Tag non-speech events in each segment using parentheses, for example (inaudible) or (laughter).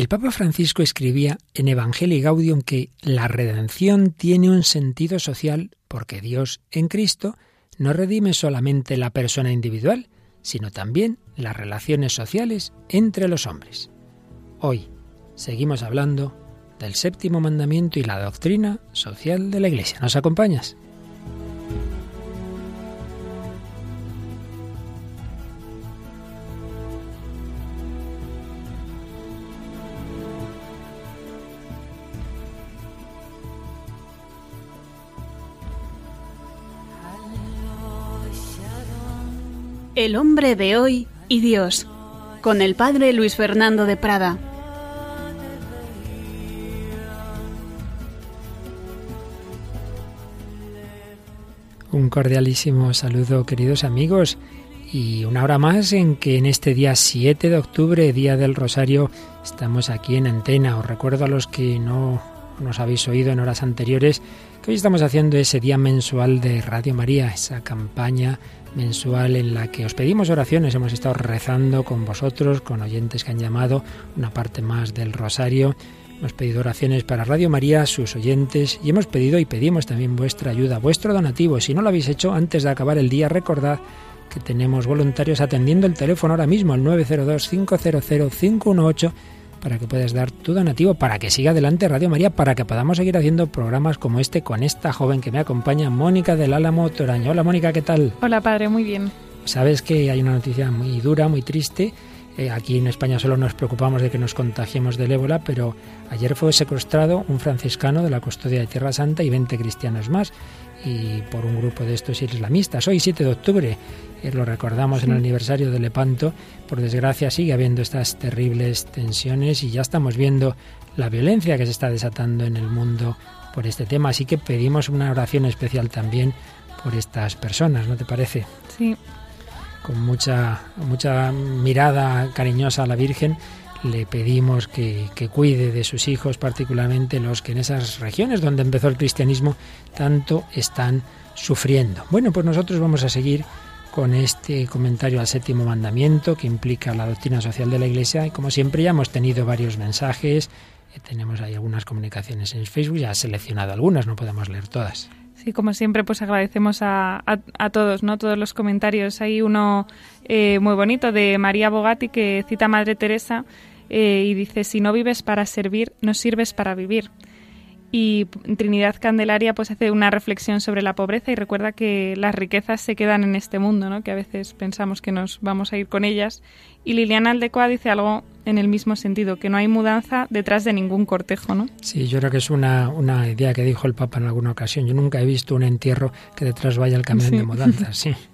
El Papa Francisco escribía en Evangelii Gaudium que la redención tiene un sentido social porque Dios en Cristo no redime solamente la persona individual, sino también las relaciones sociales entre los hombres. Hoy seguimos hablando del séptimo mandamiento y la doctrina social de la Iglesia. ¿Nos acompañas? El hombre de hoy y Dios, con el padre Luis Fernando de Prada. Un cordialísimo saludo, queridos amigos, y una hora más en que en este día 7 de octubre, Día del Rosario, estamos aquí en antena. Os recuerdo a los que no nos habéis oído en horas anteriores que hoy estamos haciendo ese día mensual de Radio María, esa campaña mensual en la que os pedimos oraciones. Hemos estado rezando con vosotros, con oyentes que han llamado, una parte más del rosario. Hemos pedido oraciones para Radio María, sus oyentes, y hemos pedido y pedimos también vuestra ayuda, vuestro donativo. Si no lo habéis hecho antes de acabar el día, recordad que tenemos voluntarios atendiendo el teléfono ahora mismo, al 902-500-518 para que puedas dar tu donativo, para que siga adelante Radio María, para que podamos seguir haciendo programas como este con esta joven que me acompaña, Mónica del Álamo Toraño. Hola Mónica, ¿qué tal? Hola padre, muy bien. Sabes que hay una noticia muy dura, muy triste. Eh, aquí en España solo nos preocupamos de que nos contagiemos del ébola, pero ayer fue secuestrado un franciscano de la custodia de Tierra Santa y 20 cristianos más y por un grupo de estos islamistas. Hoy, 7 de octubre, eh, lo recordamos en el aniversario de Lepanto, por desgracia sigue habiendo estas terribles tensiones y ya estamos viendo la violencia que se está desatando en el mundo por este tema, así que pedimos una oración especial también por estas personas, ¿no te parece? Sí. Con mucha, mucha mirada cariñosa a la Virgen le pedimos que, que, cuide de sus hijos, particularmente los que en esas regiones donde empezó el cristianismo tanto están sufriendo. Bueno, pues nosotros vamos a seguir con este comentario al séptimo mandamiento que implica la doctrina social de la Iglesia y como siempre ya hemos tenido varios mensajes, tenemos ahí algunas comunicaciones en Facebook, ya seleccionado algunas, no podemos leer todas. Sí, como siempre, pues agradecemos a, a, todos, ¿no? Todos los comentarios. Hay uno eh, muy bonito de María Bogatti que cita a Madre Teresa eh, y dice, si no vives para servir, no sirves para vivir. Y Trinidad Candelaria pues hace una reflexión sobre la pobreza y recuerda que las riquezas se quedan en este mundo, ¿no? que a veces pensamos que nos vamos a ir con ellas. Y Liliana Aldecoa dice algo en el mismo sentido, que no hay mudanza detrás de ningún cortejo. ¿no? Sí, yo creo que es una, una idea que dijo el Papa en alguna ocasión. Yo nunca he visto un entierro que detrás vaya el camión de mudanza, sí. (laughs)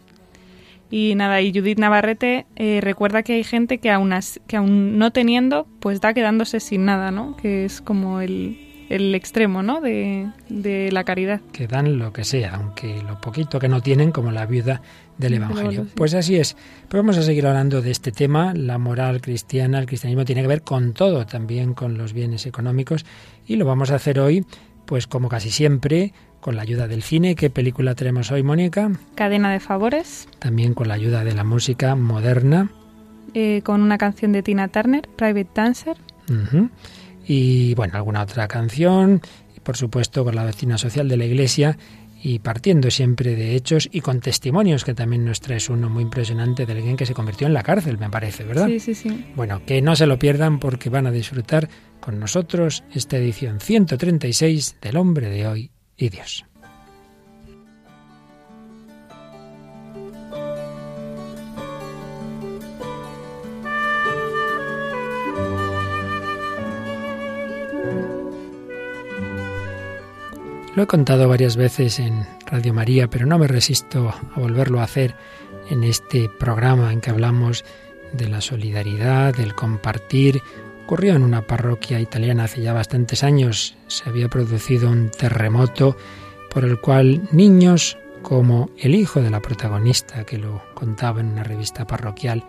Y nada, y Judith Navarrete eh, recuerda que hay gente que aún, que aún no teniendo, pues da quedándose sin nada, ¿no? Que es como el, el extremo, ¿no? De, de, la caridad. Que dan lo que sea, aunque lo poquito que no tienen, como la viuda del Evangelio. Pues así es. Pues vamos a seguir hablando de este tema. La moral cristiana, el cristianismo tiene que ver con todo, también con los bienes económicos. Y lo vamos a hacer hoy, pues como casi siempre, con la ayuda del cine. ¿Qué película tenemos hoy, Mónica? Cadena de favores. También con la ayuda de la música moderna. Eh, con una canción de Tina Turner, Private Dancer. Y bueno, alguna otra canción. Y por supuesto con la doctrina social de la Iglesia y partiendo siempre de hechos y con testimonios, que también nos traes uno muy impresionante de alguien que se convirtió en la cárcel, me parece, ¿verdad? Sí, sí, sí. Bueno, que no se lo pierdan porque van a disfrutar con nosotros esta edición 136 del Hombre de Hoy y Dios. Lo he contado varias veces en Radio María, pero no me resisto a volverlo a hacer en este programa en que hablamos de la solidaridad, del compartir, Ocurrió en una parroquia italiana hace ya bastantes años. Se había producido un terremoto por el cual niños como el hijo de la protagonista, que lo contaba en una revista parroquial,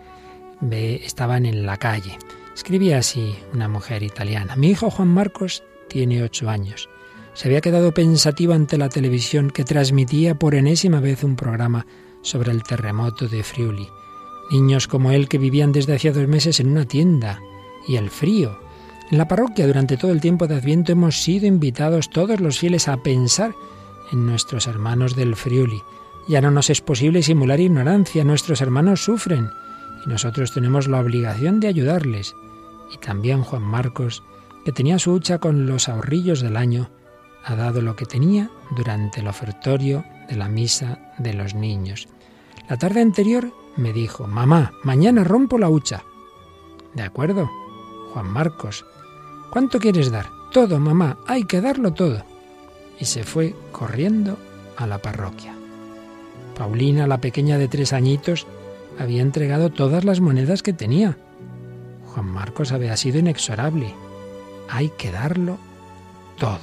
estaban en la calle. Escribía así una mujer italiana. Mi hijo Juan Marcos tiene ocho años. Se había quedado pensativo ante la televisión que transmitía por enésima vez un programa sobre el terremoto de Friuli. Niños como él que vivían desde hacía dos meses en una tienda, y el frío. En la parroquia durante todo el tiempo de Adviento hemos sido invitados todos los fieles a pensar en nuestros hermanos del Friuli. Ya no nos es posible simular ignorancia, nuestros hermanos sufren y nosotros tenemos la obligación de ayudarles. Y también Juan Marcos, que tenía su hucha con los ahorrillos del año, ha dado lo que tenía durante el ofertorio de la misa de los niños. La tarde anterior me dijo, mamá, mañana rompo la hucha. De acuerdo, Juan Marcos. ¿Cuánto quieres dar? Todo, mamá, hay que darlo todo. Y se fue corriendo a la parroquia. Paulina, la pequeña de tres añitos, había entregado todas las monedas que tenía. Juan Marcos había sido inexorable. Hay que darlo todo,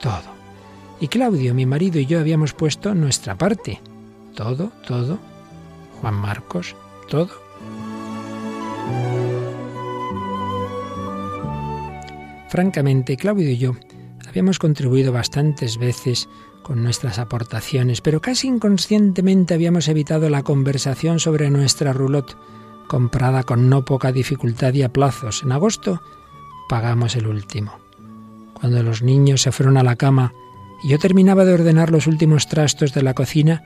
todo. Y Claudio, mi marido y yo habíamos puesto nuestra parte. Todo, todo. Juan Marcos, todo. Francamente, Claudio y yo habíamos contribuido bastantes veces con nuestras aportaciones, pero casi inconscientemente habíamos evitado la conversación sobre nuestra roulotte, comprada con no poca dificultad y a plazos. En agosto pagamos el último. Cuando los niños se fueron a la cama y yo terminaba de ordenar los últimos trastos de la cocina,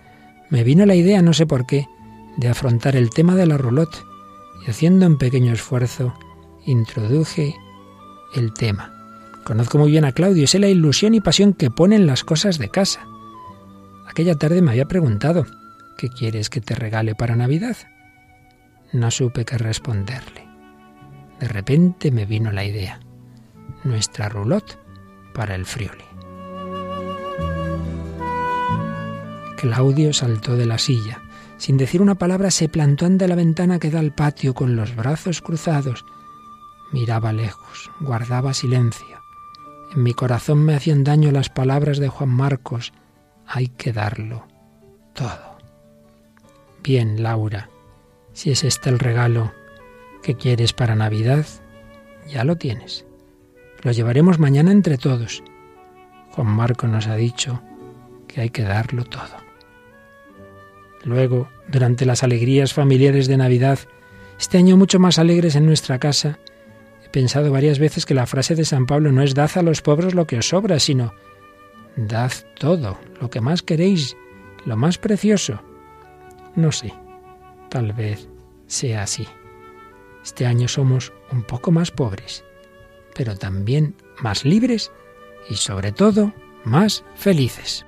me vino la idea, no sé por qué, de afrontar el tema de la roulotte y haciendo un pequeño esfuerzo, introduje el tema. Conozco muy bien a Claudio, sé la ilusión y pasión que pone en las cosas de casa. Aquella tarde me había preguntado, ¿qué quieres que te regale para Navidad? No supe qué responderle. De repente me vino la idea. Nuestra roulotte para el frioli. Claudio saltó de la silla. Sin decir una palabra se plantó ante la ventana que da al patio con los brazos cruzados. Miraba lejos, guardaba silencio. En mi corazón me hacían daño las palabras de Juan Marcos. Hay que darlo todo. Bien, Laura, si es este el regalo que quieres para Navidad, ya lo tienes. Lo llevaremos mañana entre todos. Juan Marcos nos ha dicho que hay que darlo todo. Luego, durante las alegrías familiares de Navidad, este año mucho más alegres en nuestra casa, He pensado varias veces que la frase de San Pablo no es dad a los pobres lo que os sobra, sino dad todo, lo que más queréis, lo más precioso. No sé, tal vez sea así. Este año somos un poco más pobres, pero también más libres y sobre todo más felices.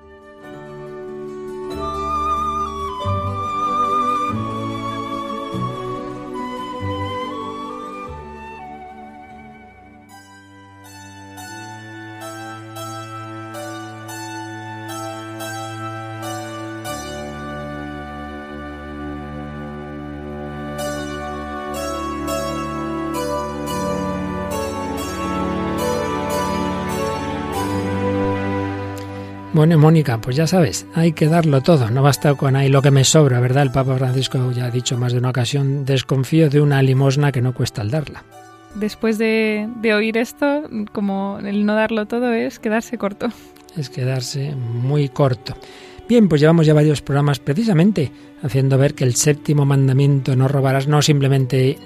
Bueno, Mónica, pues ya sabes, hay que darlo todo, no basta con ahí lo que me sobra, ¿verdad? El Papa Francisco ya ha dicho más de una ocasión, desconfío de una limosna que no cuesta al darla. Después de, de oír esto, como el no darlo todo es quedarse corto. Es quedarse muy corto. Bien, pues llevamos ya varios programas precisamente haciendo ver que el séptimo mandamiento no robarás no simplemente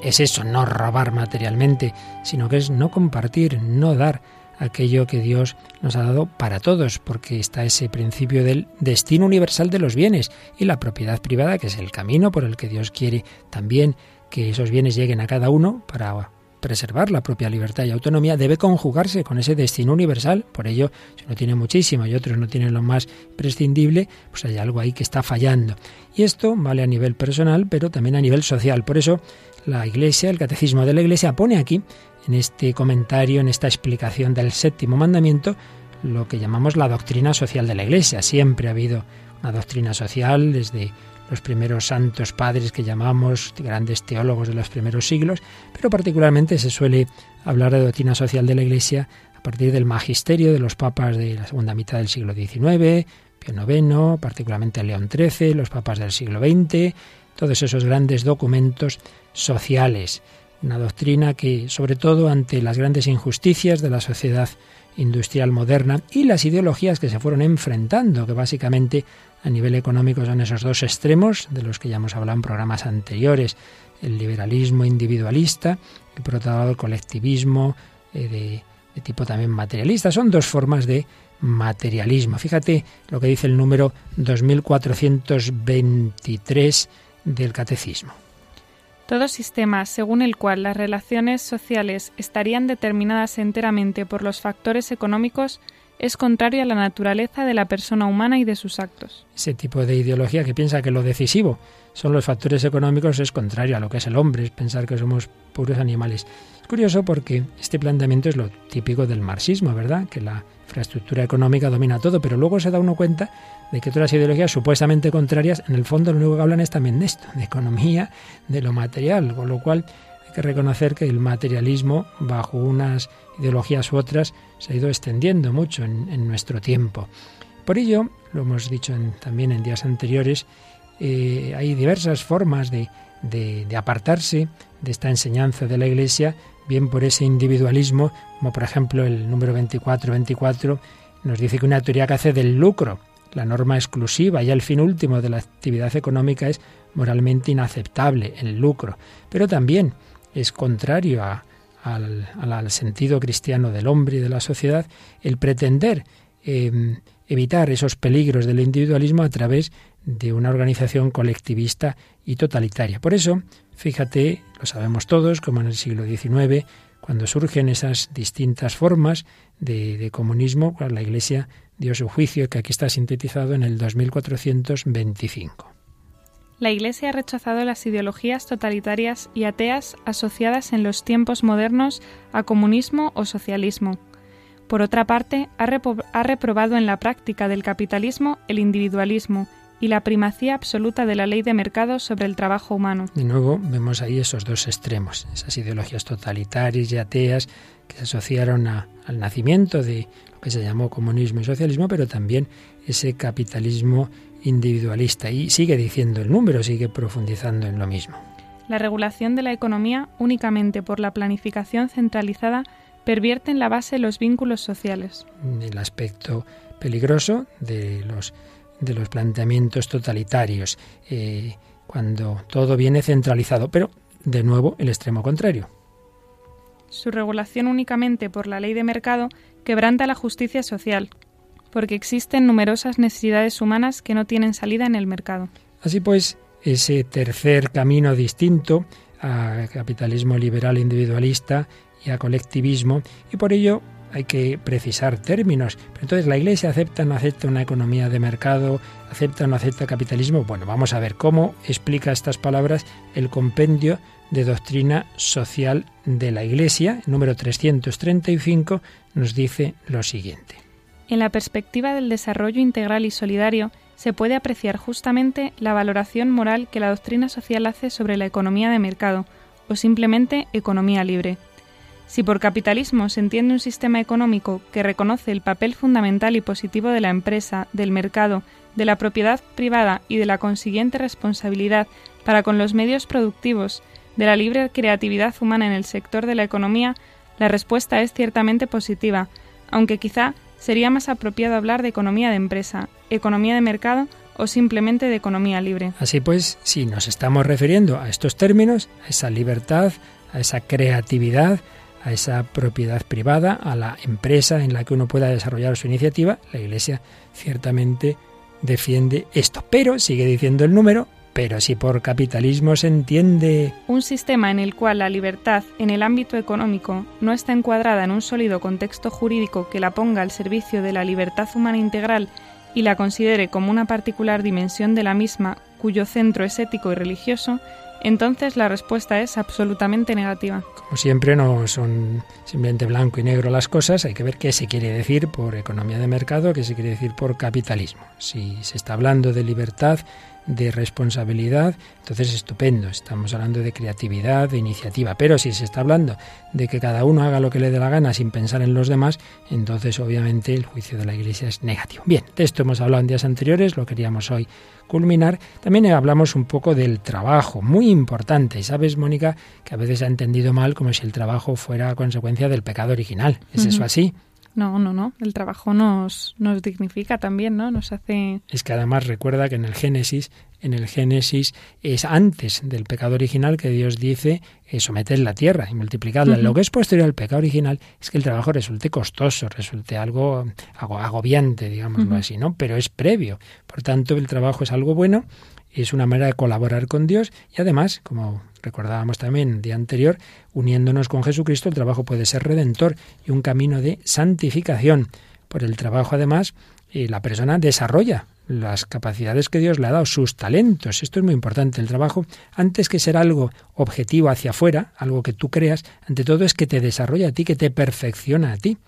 es eso, no robar materialmente, sino que es no compartir, no dar aquello que Dios nos ha dado para todos, porque está ese principio del destino universal de los bienes y la propiedad privada, que es el camino por el que Dios quiere también que esos bienes lleguen a cada uno para preservar la propia libertad y autonomía, debe conjugarse con ese destino universal. Por ello, si uno tiene muchísimo y otros no tienen lo más prescindible, pues hay algo ahí que está fallando. Y esto vale a nivel personal, pero también a nivel social. Por eso, la Iglesia, el Catecismo de la Iglesia, pone aquí en este comentario, en esta explicación del séptimo mandamiento, lo que llamamos la doctrina social de la Iglesia. Siempre ha habido una doctrina social desde los primeros santos padres que llamamos grandes teólogos de los primeros siglos, pero particularmente se suele hablar de doctrina social de la Iglesia a partir del magisterio de los papas de la segunda mitad del siglo XIX, Pío IX, particularmente León XIII, los papas del siglo XX, todos esos grandes documentos sociales una doctrina que, sobre todo ante las grandes injusticias de la sociedad industrial moderna y las ideologías que se fueron enfrentando, que básicamente a nivel económico son esos dos extremos de los que ya hemos hablado en programas anteriores, el liberalismo individualista y por otro lado el colectivismo eh, de, de tipo también materialista. Son dos formas de materialismo. Fíjate lo que dice el número 2423 del Catecismo. Todo sistema según el cual las relaciones sociales estarían determinadas enteramente por los factores económicos es contrario a la naturaleza de la persona humana y de sus actos. Ese tipo de ideología que piensa que lo decisivo son los factores económicos es contrario a lo que es el hombre, es pensar que somos puros animales. Es curioso porque este planteamiento es lo típico del marxismo, ¿verdad? Que la infraestructura económica domina todo, pero luego se da uno cuenta de que todas las ideologías supuestamente contrarias, en el fondo lo único que hablan es también de esto, de economía, de lo material, con lo cual hay que reconocer que el materialismo, bajo unas ideologías u otras, se ha ido extendiendo mucho en, nuestro tiempo. Por ello, lo hemos dicho también en días anteriores, eh, hay diversas formas de, apartarse de esta enseñanza de la Iglesia, bien por ese individualismo, como por ejemplo el número 24-24 nos dice que una teoría que hace del lucro la norma exclusiva y el fin último de la actividad económica es moralmente inaceptable, el lucro, pero también es contrario al, sentido cristiano del hombre y de la sociedad el pretender em, evitar esos peligros del individualismo a través de una organización colectivista y totalitaria. Por eso, fíjate, lo sabemos todos, como en el siglo XIX, cuando surgen esas distintas formas de, comunismo, pues la Iglesia dio su juicio, que aquí está sintetizado en el 2425. La Iglesia ha rechazado las ideologías totalitarias y ateas asociadas en los tiempos modernos a comunismo o socialismo. Por otra parte, ha, reprobado en la práctica del capitalismo el individualismo y la primacía absoluta de la ley de mercado sobre el trabajo humano. De nuevo, vemos ahí esos dos extremos, esas ideologías totalitarias y ateas que se asociaron al nacimiento de que se llamó comunismo y socialismo, pero también ese capitalismo individualista. Y sigue diciendo el número, sigue profundizando en lo mismo. La regulación de la economía únicamente por la planificación centralizada pervierte en la base los vínculos sociales. El aspecto peligroso de los, de los planteamientos totalitarios, eh, cuando todo viene centralizado, pero de nuevo el extremo contrario. Su regulación únicamente por la ley de mercado quebranta la justicia social, porque existen numerosas necesidades humanas que no tienen salida en el mercado. Así pues, ese tercer camino distinto a capitalismo liberal individualista y a colectivismo, y por ello hay que precisar términos. Pero entonces, ¿la Iglesia acepta o no acepta una economía de mercado? ¿Acepta o no acepta capitalismo? Bueno, vamos a ver cómo explica estas palabras el compendio de doctrina social de la Iglesia, número 335, nos dice lo siguiente. En la perspectiva del desarrollo integral y solidario, se puede apreciar justamente la valoración moral que la doctrina social hace sobre la economía de mercado, o simplemente economía libre. Si por capitalismo se entiende un sistema económico que reconoce el papel fundamental y positivo de la empresa, del mercado, de la propiedad privada y de la consiguiente responsabilidad para con los medios productivos, de la libre creatividad humana en el sector de la economía, la respuesta es ciertamente positiva, aunque quizá sería más apropiado hablar de economía de empresa, economía de mercado o simplemente de economía libre. Así pues, si nos estamos refiriendo a estos términos, a esa libertad, a esa creatividad, a esa propiedad privada, a la empresa en la que uno pueda desarrollar su iniciativa, la Iglesia ciertamente defiende esto. Pero, sigue diciendo el número, pero si por capitalismo se entiende... Un sistema en el cual la libertad en el ámbito económico no está encuadrada en un sólido contexto jurídico que la ponga al servicio de la libertad humana integral y la considere como una particular dimensión de la misma cuyo centro es ético y religioso, entonces la respuesta es absolutamente negativa. Como siempre no son simplemente blanco y negro las cosas, hay que ver qué se quiere decir por economía de mercado, qué se quiere decir por capitalismo. Si se está hablando de libertad, de responsabilidad, entonces estupendo, estamos hablando de creatividad, de iniciativa, pero si se está hablando de que cada uno haga lo que le dé la gana sin pensar en los demás, entonces obviamente el juicio de la Iglesia es negativo. Bien, de esto hemos hablado en días anteriores, lo queríamos hoy culminar. También hablamos un poco del trabajo, muy importante. Y sabes, Mónica, que a veces ha entendido mal como si el trabajo fuera consecuencia del pecado original. ¿Es eso así? No, no, no. El trabajo nos, nos dignifica también, ¿no? Nos hace... Es que además recuerda que en el Génesis, en el Génesis es antes del pecado original que Dios dice eh, someter la tierra y multiplicarla. Lo que es posterior al pecado original es que el trabajo resulte costoso, resulte algo agobiante, digámoslo así, ¿no? Pero es previo. Por tanto, el trabajo es algo bueno es una manera de colaborar con Dios y además, como recordábamos también el día anterior, uniéndonos con Jesucristo, el trabajo puede ser redentor y un camino de santificación. Por el trabajo, además, eh, la persona desarrolla las capacidades que Dios le ha dado, sus talentos. Esto es muy importante. El trabajo, antes que ser algo objetivo hacia afuera, algo que tú creas, ante todo es que te desarrolla a ti, que te perfecciona a ti.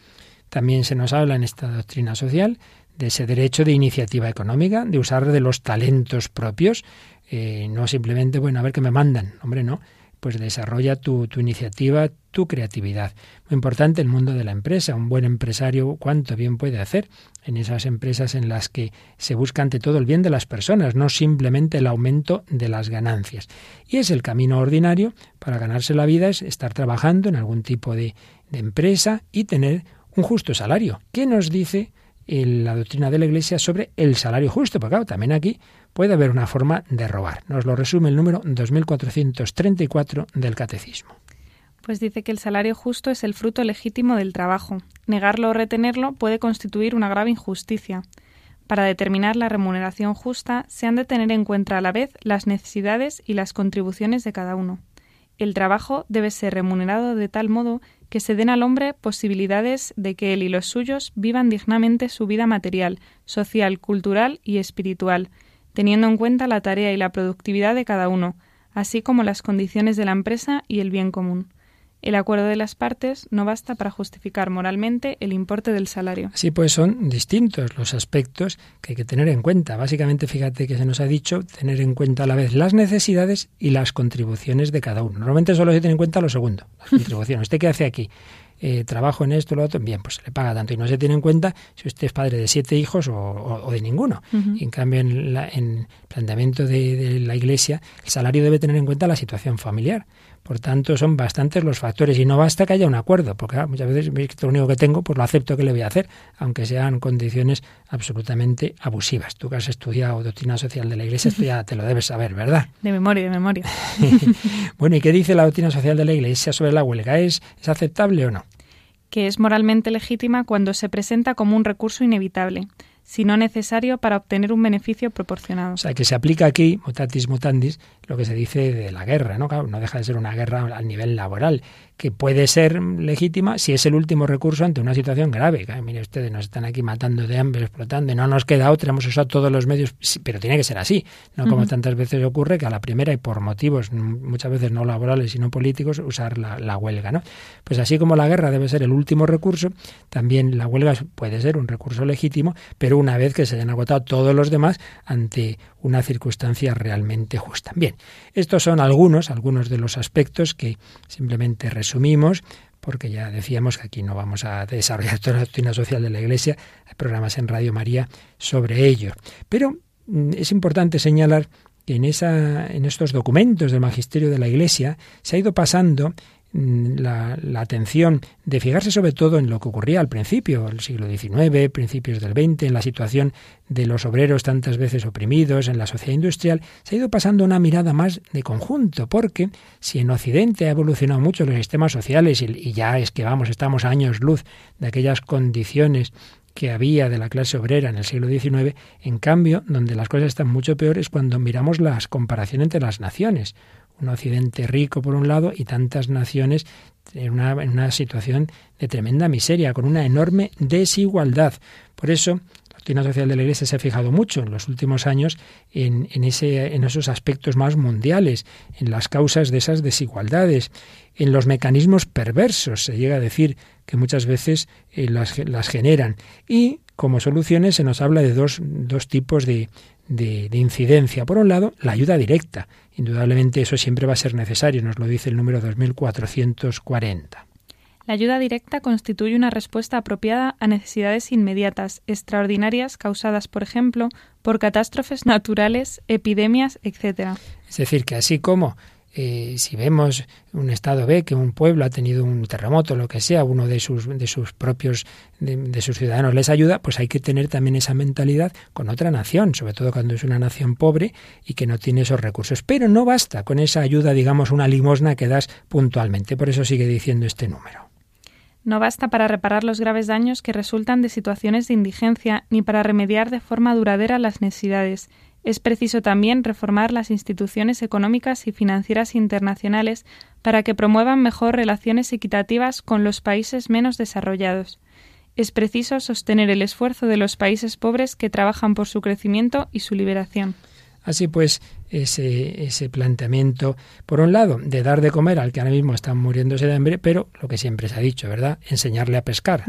También se nos habla en esta doctrina social de ese derecho de iniciativa económica, de usar de los talentos propios, eh, no simplemente, bueno, a ver qué me mandan, hombre, no, pues desarrolla tu, tu, iniciativa, tu creatividad. Muy importante el mundo de la empresa. Un buen empresario, ¿cuánto bien puede hacer en esas empresas en las que se busca ante todo el bien de las personas, no simplemente el aumento de las ganancias? Y es el camino ordinario para ganarse la vida, es estar trabajando en algún tipo de, de empresa y tener un justo salario. ¿Qué nos dice la doctrina de la Iglesia sobre el salario justo, porque claro, también aquí puede haber una forma de robar. Nos lo resume el número 2434 del Catecismo. Pues dice que el salario justo es el fruto legítimo del trabajo. Negarlo o retenerlo puede constituir una grave injusticia. Para determinar la remuneración justa se han de tener en cuenta a la vez las necesidades y las contribuciones de cada uno. El trabajo debe ser remunerado de tal modo que se den al hombre posibilidades de que él y los suyos vivan dignamente su vida material, social, cultural y espiritual, teniendo en cuenta la tarea y la productividad de cada uno, así como las condiciones de la empresa y el bien común. El acuerdo de las partes no basta para justificar moralmente el importe del salario. Así pues, son distintos los aspectos que hay que tener en cuenta. Básicamente, fíjate que se nos ha dicho tener en cuenta a la vez las necesidades y las contribuciones de cada uno. Normalmente solo se tiene en cuenta lo segundo, las (laughs) contribuciones. ¿Usted qué hace aquí? Eh, trabajo en esto, lo otro, bien, pues se le paga tanto y no se tiene en cuenta si usted es padre de siete hijos o, de ninguno. y en cambio, en, el planteamiento de, de, la Iglesia, el salario debe tener en cuenta la situación familiar. Por tanto, son bastantes los factores y no basta que haya un acuerdo, porque muchas veces lo único que tengo, pues lo acepto que le voy a hacer, aunque sean condiciones absolutamente abusivas. Tú que has estudiado doctrina social de la Iglesia, esto ya te lo debes saber, ¿verdad? (laughs) De memoria, de memoria. (laughs) bueno, ¿y qué dice la doctrina social de la Iglesia sobre la huelga? ¿Es, ¿Es aceptable o no? Que es moralmente legítima cuando se presenta como un recurso inevitable sino necesario para obtener un beneficio proporcionado. O sea, que se aplica aquí, mutatis mutandis, lo que se dice de la guerra, ¿no? Claro, no deja de ser una guerra al nivel laboral que puede ser legítima si es el último recurso ante una situación grave. mire ustedes, nos están aquí matando de hambre, explotando, y no nos queda otra, hemos usado todos los medios, pero tiene que ser así, no como tantas veces ocurre que a la primera y por motivos muchas veces no laborales sino políticos usar la, la, huelga. ¿no? Pues así como la guerra debe ser el último recurso, también la huelga puede ser un recurso legítimo, pero una vez que se hayan agotado todos los demás ante una circunstancia realmente justa. Bien, estos son algunos, algunos de los aspectos que simplemente resumimos porque ya decíamos que aquí no vamos a desarrollar (laughs) toda la doctrina social de la Iglesia, hay programas en Radio María sobre ello. Pero mm, es importante señalar que en, esa, en estos documentos del magisterio de la Iglesia se ha ido pasando Mm, la, atención de fijarse sobre todo en lo que ocurría al principio, el siglo XIX, principios del XX, en la situación de los obreros tantas veces oprimidos en la sociedad industrial, se ha ido pasando una mirada más de conjunto, porque si en Occidente ha evolucionado mucho los sistemas sociales y, ya es que vamos, estamos años luz de aquellas condiciones que había de la clase obrera en el siglo XIX, en cambio, donde las cosas están mucho peores cuando miramos las comparaciones entre las naciones un occidente rico por un lado y tantas naciones en una, situación de tremenda miseria, con una enorme desigualdad. Por eso, la doctrina social de la Iglesia se ha fijado mucho en los últimos años en, en, ese, en esos aspectos más mundiales, en las causas de esas desigualdades, en los mecanismos perversos, se llega a decir que muchas veces eh, las, las generan. Y como soluciones se nos habla de dos, dos tipos de, de, incidencia. Por un lado, la ayuda directa. Indudablemente eso siempre va a ser necesario, nos lo dice el número 2440. La ayuda directa constituye una respuesta apropiada a necesidades inmediatas, extraordinarias, causadas, por ejemplo, por catástrofes naturales, epidemias, etc. Es decir, que así como eh, si vemos un estado B, que un pueblo ha tenido un terremoto, lo que sea, uno de sus, de sus propios, de, sus ciudadanos les ayuda, pues hay que tener también esa mentalidad con otra nación, sobre todo cuando es una nación pobre y que no tiene esos recursos. Pero no basta con esa ayuda, digamos, una limosna que das puntualmente. Por eso sigue diciendo este número. No basta para reparar los graves daños que resultan de situaciones de indigencia ni para remediar de forma duradera las necesidades es preciso también reformar las instituciones económicas y financieras internacionales para que promuevan mejor relaciones equitativas con los países menos desarrollados. Es preciso sostener el esfuerzo de los países pobres que trabajan por su crecimiento y su liberación. Así pues, ese, ese planteamiento, por un lado, de dar de comer al que ahora mismo está muriéndose de hambre, pero lo que siempre se ha dicho, ¿verdad? Enseñarle a pescar.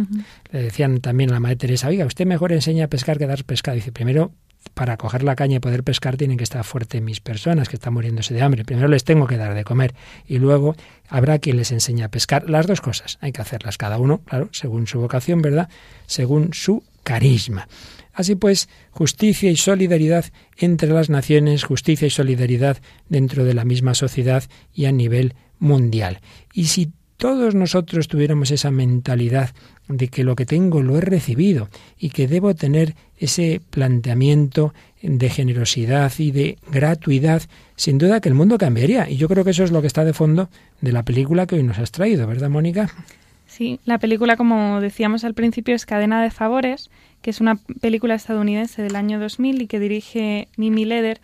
Le decían también a la madre Teresa, oiga, usted mejor enseña a pescar que dar pescado. Dice, primero para coger la caña y poder pescar tienen que estar fuertes mis personas que están muriéndose de hambre. Primero les tengo que dar de comer y luego habrá quien les enseñe a pescar. Las dos cosas hay que hacerlas cada uno, claro, según su vocación, ¿verdad? Según su carisma. Así pues, justicia y solidaridad entre las naciones, justicia y solidaridad dentro de la misma sociedad y a nivel mundial. Y si todos nosotros tuviéramos esa mentalidad de que lo que tengo lo he recibido y que debo tener ese planteamiento de generosidad y de gratuidad, sin duda que el mundo cambiaría. Y yo creo que eso es lo que está de fondo de la película que hoy nos has traído, ¿verdad, Mónica? Sí, la película, como decíamos al principio, es Cadena de Favores, que es una película estadounidense del año 2000 y que dirige Mimi Leder.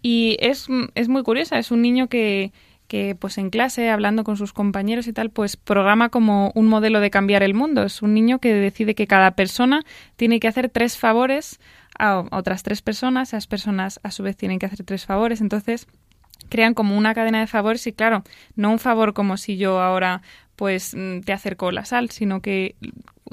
Y es, es muy curiosa, es un niño que, que pues en clase, hablando con sus compañeros y tal, pues programa como un modelo de cambiar el mundo. Es un niño que decide que cada persona tiene que hacer tres favores a otras tres personas, esas personas a su vez tienen que hacer tres favores, entonces crean como una cadena de favores y claro, no un favor como si yo ahora pues mm, te acerco la sal, sino que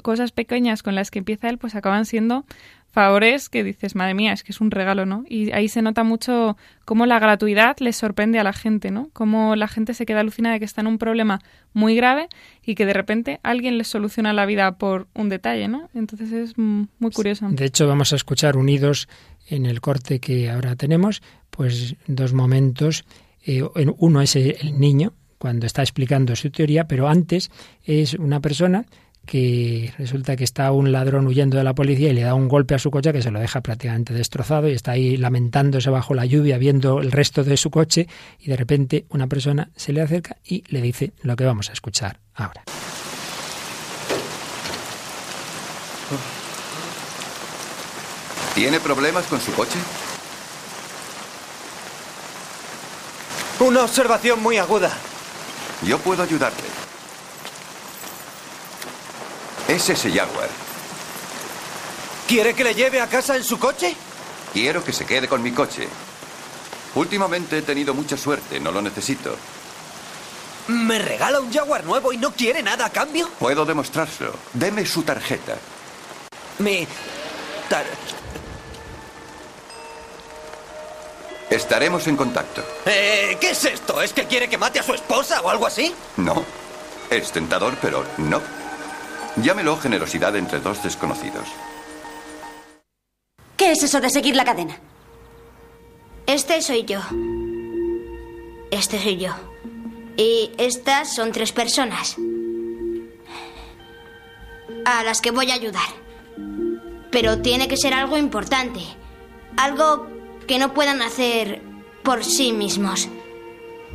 cosas pequeñas con las que empieza él pues acaban siendo favores que dices, madre mía, es que es un regalo, ¿no? Y ahí se nota mucho cómo la gratuidad les sorprende a la gente, ¿no? Cómo la gente se queda alucinada de que está en un problema muy grave y que de repente alguien les soluciona la vida por un detalle, ¿no? Entonces es muy curioso. De hecho, vamos a escuchar unidos en el corte que ahora tenemos, pues dos momentos. Eh, uno es el niño, cuando está explicando su teoría, pero antes es una persona que resulta que está un ladrón huyendo de la policía y le da un golpe a su coche que se lo deja prácticamente destrozado y está ahí lamentándose bajo la lluvia viendo el resto de su coche y de repente una persona se le acerca y le dice lo que vamos a escuchar ahora. ¿Tiene problemas con su coche? Una observación muy aguda. Yo puedo ayudarte. Es ese Jaguar. ¿Quiere que le lleve a casa en su coche? Quiero que se quede con mi coche. Últimamente he tenido mucha suerte, no lo necesito. ¿Me regala un Jaguar nuevo y no quiere nada a cambio? Puedo demostrárselo. Deme su tarjeta. Mi... Tar... Estaremos en contacto. Eh, ¿Qué es esto? ¿Es que quiere que mate a su esposa o algo así? No. Es tentador, pero no. Llámelo generosidad entre dos desconocidos. ¿Qué es eso de seguir la cadena? Este soy yo. Este soy yo. Y estas son tres personas. A las que voy a ayudar. Pero tiene que ser algo importante. Algo que no puedan hacer por sí mismos.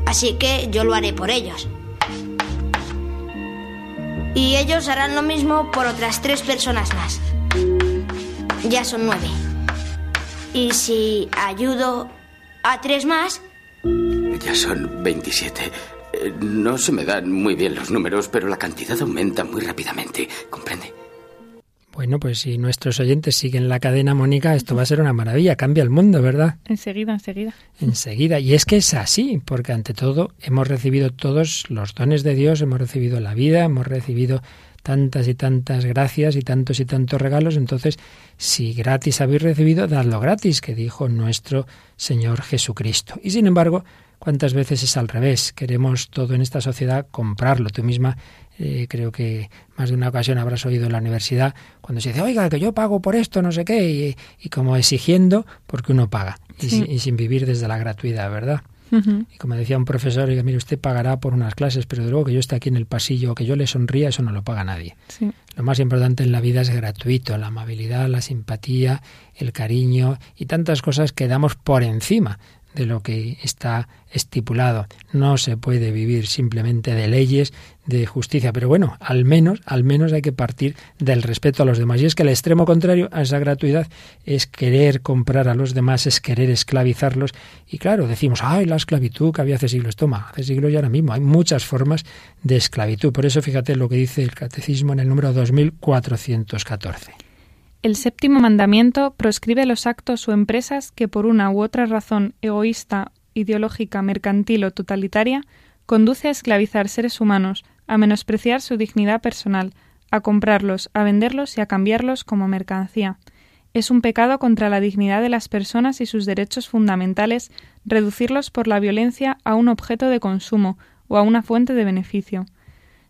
Así que yo lo haré por ellos. Y ellos harán lo mismo por otras tres personas más. Ya son nueve. Y si ayudo a tres más... Ya son 27. Eh, no se me dan muy bien los números, pero la cantidad aumenta muy rápidamente. ¿Comprende? Bueno, pues si nuestros oyentes siguen la cadena, Mónica, esto va a ser una maravilla, cambia el mundo, ¿verdad? Enseguida, enseguida. Enseguida. Y es que es así, porque ante todo hemos recibido todos los dones de Dios, hemos recibido la vida, hemos recibido tantas y tantas gracias y tantos y tantos regalos, entonces si gratis habéis recibido, dadlo gratis, que dijo nuestro Señor Jesucristo. Y sin embargo, ¿cuántas veces es al revés? Queremos todo en esta sociedad comprarlo. Tú misma eh, creo que más de una ocasión habrás oído en la universidad cuando se dice, oiga, que yo pago por esto, no sé qué, y, como exigiendo porque uno paga y, sin vivir desde la gratuidad, ¿verdad? Y como decía un profesor, mire, usted pagará por unas clases, pero de luego que yo esté aquí en el pasillo, que yo le sonría, eso no lo paga nadie. Lo más importante en la vida es gratuito, la amabilidad, la simpatía, el cariño y tantas cosas que damos por encima de lo que está estipulado. No se puede vivir simplemente de leyes, de justicia, pero bueno, al menos, al menos hay que partir del respeto a los demás. Y es que el extremo contrario a esa gratuidad es querer comprar a los demás, es querer esclavizarlos. Y claro, decimos, ay, la esclavitud que había hace siglos. Toma, hace siglos y ahora mismo. Hay muchas formas de esclavitud. Por eso fíjate lo que dice el Catecismo en el número 2414. El séptimo mandamiento proscribe los actos o empresas que por una u otra razón egoísta, ideológica, mercantil o totalitaria conduce a esclavizar seres humanos, a menospreciar su dignidad personal, a comprarlos, a venderlos y a cambiarlos como mercancía. Es un pecado contra la dignidad de las personas y sus derechos fundamentales reducirlos por la violencia a un objeto de consumo o a una fuente de beneficio.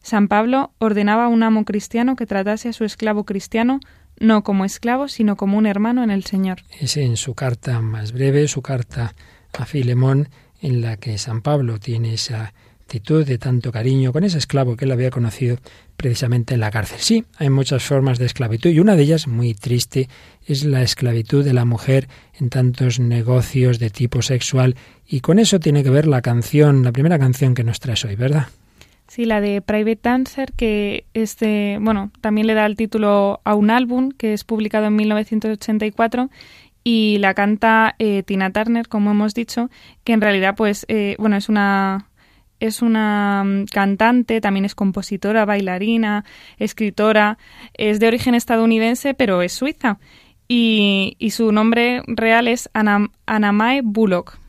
San Pablo ordenaba a un amo cristiano que tratase a su esclavo cristiano no como esclavo, sino como un hermano en el Señor. Es en su carta más breve, su carta a Filemón, en la que San Pablo tiene esa actitud de tanto cariño con ese esclavo que él había conocido precisamente en la cárcel. Sí, hay muchas formas de esclavitud y una de ellas, muy triste, es la esclavitud de la mujer en tantos negocios de tipo sexual y con eso tiene que ver la canción, la primera canción que nos traes hoy, ¿verdad? Sí, la de Private Dancer, que este, bueno, también le da el título a un álbum que es publicado en 1984 y la canta eh, Tina Turner, como hemos dicho, que en realidad, pues, eh, bueno, es una es una mm, cantante, también es compositora, bailarina, escritora, es de origen estadounidense, pero es suiza. Y, y su nombre real es Anamae Bullock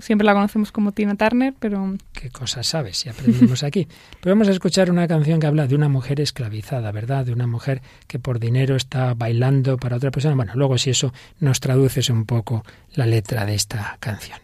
siempre la conocemos como Tina Turner, pero... ¿Qué cosas sabes si aprendimos aquí? (laughs) Pero vamos a escuchar una canción que habla de una mujer esclavizada, ¿verdad? De una mujer que por dinero está bailando para otra persona. Bueno, luego si eso nos traduces un poco la letra de esta canción.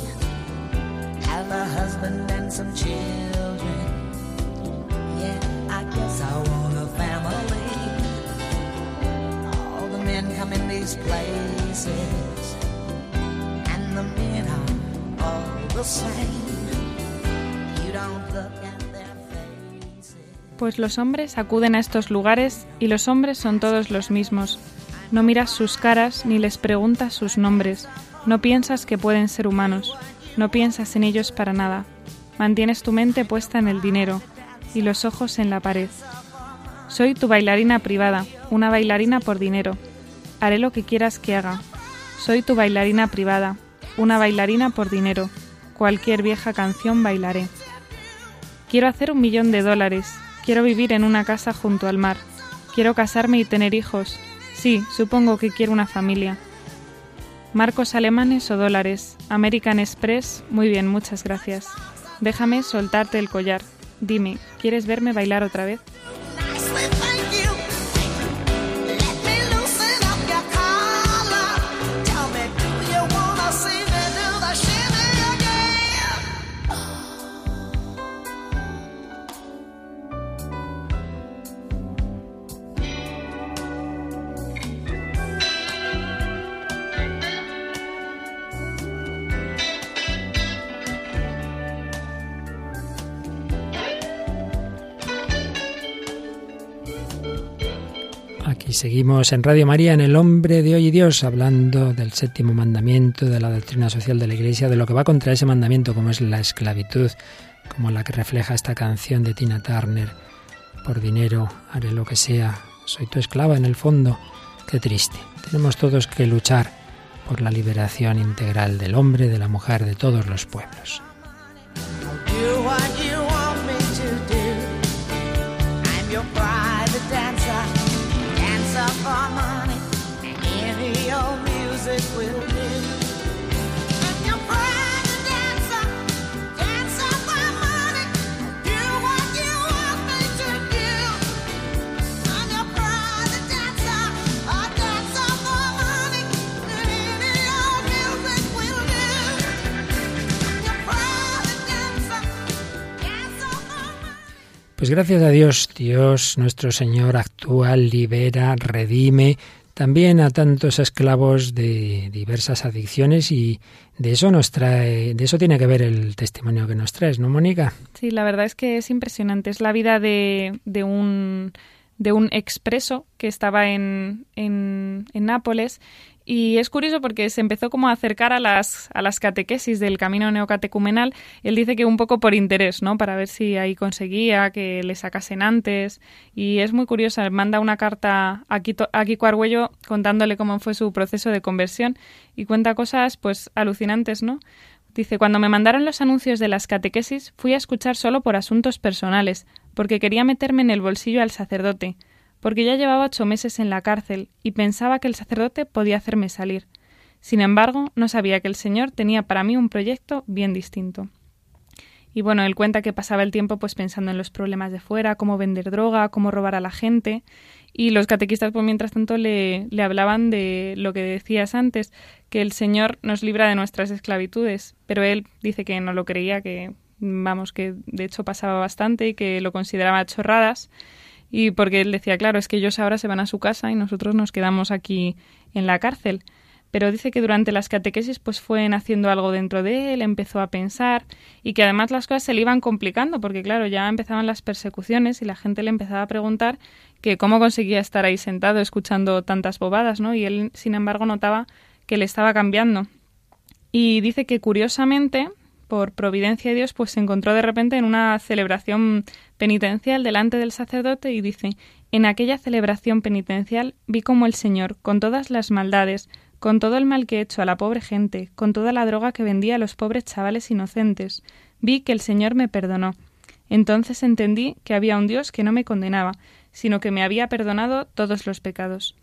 Pues los hombres acuden a estos lugares y los hombres son todos los mismos. No miras sus caras ni les preguntas sus nombres. No piensas que pueden ser humanos. No piensas en ellos para nada. Mantienes tu mente puesta en el dinero y los ojos en la pared. Soy tu bailarina privada, una bailarina por dinero. Haré lo que quieras que haga. Soy tu bailarina privada, una bailarina por dinero. Cualquier vieja canción bailaré. Quiero hacer un millón de dólares. Quiero vivir en una casa junto al mar. Quiero casarme y tener hijos. Sí, supongo que quiero una familia. Marcos alemanes o dólares. American Express. Muy bien, muchas gracias. Déjame soltarte el collar. Dime, ¿quieres verme bailar otra vez? Seguimos en Radio María, en El Hombre de Hoy y Dios, hablando del séptimo mandamiento, de la doctrina social de la Iglesia, de lo que va contra ese mandamiento, como es la esclavitud, como la que refleja esta canción de Tina Turner. Por dinero haré lo que sea, soy tu esclava en el fondo. Qué triste. Tenemos todos que luchar por la liberación integral del hombre, de la mujer, de todos los pueblos. Pues gracias a Dios, Dios nuestro Señor actúa, libera, redime también a tantos esclavos de diversas adicciones y de eso nos trae, de eso tiene que ver el testimonio que nos traes, ¿no, Mónica? Sí, la verdad es que es impresionante. Es la vida de, de un de un expreso que estaba en, en, en Nápoles y es curioso porque se empezó como a acercar a las, a las catequesis del camino neocatecumenal. Él dice que un poco por interés, ¿no? Para ver si ahí conseguía que le sacasen antes. Y es muy curiosa. Manda una carta a Kiko, Arguello contándole cómo fue su proceso de conversión y cuenta cosas pues alucinantes, ¿no? Dice, cuando me mandaron los anuncios de las catequesis, fui a escuchar solo por asuntos personales, porque quería meterme en el bolsillo al sacerdote porque ya llevaba ocho meses en la cárcel y pensaba que el sacerdote podía hacerme salir. Sin embargo, no sabía que el Señor tenía para mí un proyecto bien distinto. Y bueno, él cuenta que pasaba el tiempo pues pensando en los problemas de fuera, cómo vender droga, cómo robar a la gente, y los catequistas pues mientras tanto le, le hablaban de lo que decías antes, que el Señor nos libra de nuestras esclavitudes, pero él dice que no lo creía, que vamos, que de hecho pasaba bastante y que lo consideraba chorradas, y porque él decía, claro, es que ellos ahora se van a su casa y nosotros nos quedamos aquí en la cárcel. Pero dice que durante las catequesis pues fue haciendo algo dentro de él, empezó a pensar y que además las cosas se le iban complicando porque claro, ya empezaban las persecuciones y la gente le empezaba a preguntar que cómo conseguía estar ahí sentado escuchando tantas bobadas, ¿no? Y él, sin embargo, notaba que le estaba cambiando. Y dice que curiosamente por providencia de Dios, pues se encontró de repente en una celebración penitencial delante del sacerdote y dice, en aquella celebración penitencial vi como el Señor, con todas las maldades, con todo el mal que he hecho a la pobre gente, con toda la droga que vendía a los pobres chavales inocentes, vi que el Señor me perdonó. Entonces entendí que había un Dios que no me condenaba, sino que me había perdonado todos los pecados